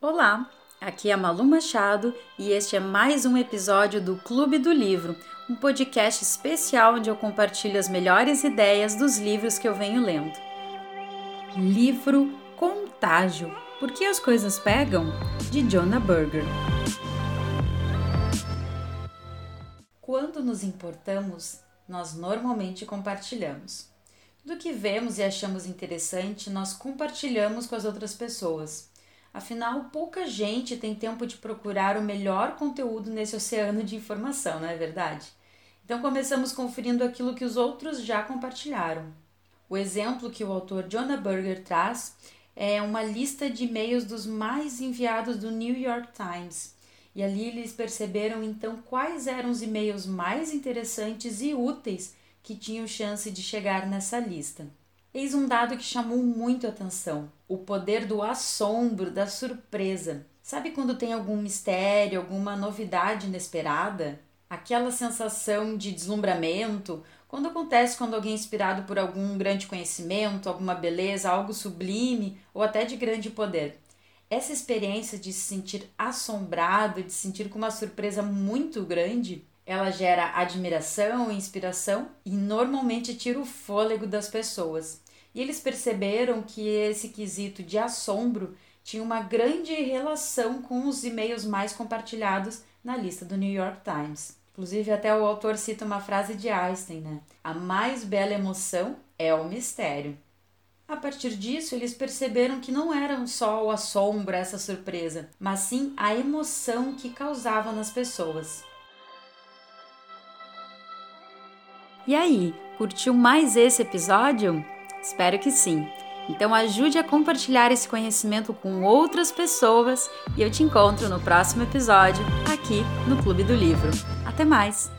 Olá, aqui é Malu Machado e este é mais um episódio do Clube do Livro, um podcast especial onde eu compartilho as melhores ideias dos livros que eu venho lendo. Livro Contágio Por que as coisas pegam? de Jonah Berger. Quando nos importamos, nós normalmente compartilhamos. Do que vemos e achamos interessante, nós compartilhamos com as outras pessoas. Afinal, pouca gente tem tempo de procurar o melhor conteúdo nesse oceano de informação, não é verdade? Então começamos conferindo aquilo que os outros já compartilharam. O exemplo que o autor Jonah Berger traz é uma lista de e-mails dos mais enviados do New York Times. E ali eles perceberam então quais eram os e-mails mais interessantes e úteis que tinham chance de chegar nessa lista. Eis um dado que chamou muito a atenção: o poder do assombro, da surpresa. Sabe quando tem algum mistério, alguma novidade inesperada? Aquela sensação de deslumbramento, quando acontece quando alguém é inspirado por algum grande conhecimento, alguma beleza, algo sublime ou até de grande poder. Essa experiência de se sentir assombrado, de se sentir com uma surpresa muito grande, ela gera admiração inspiração e normalmente tira o fôlego das pessoas. E eles perceberam que esse quesito de assombro tinha uma grande relação com os e-mails mais compartilhados na lista do New York Times. Inclusive, até o autor cita uma frase de Einstein, né? A mais bela emoção é o mistério. A partir disso, eles perceberam que não eram só o assombro, essa surpresa, mas sim a emoção que causava nas pessoas. E aí, curtiu mais esse episódio? Espero que sim. Então ajude a compartilhar esse conhecimento com outras pessoas e eu te encontro no próximo episódio aqui no Clube do Livro. Até mais!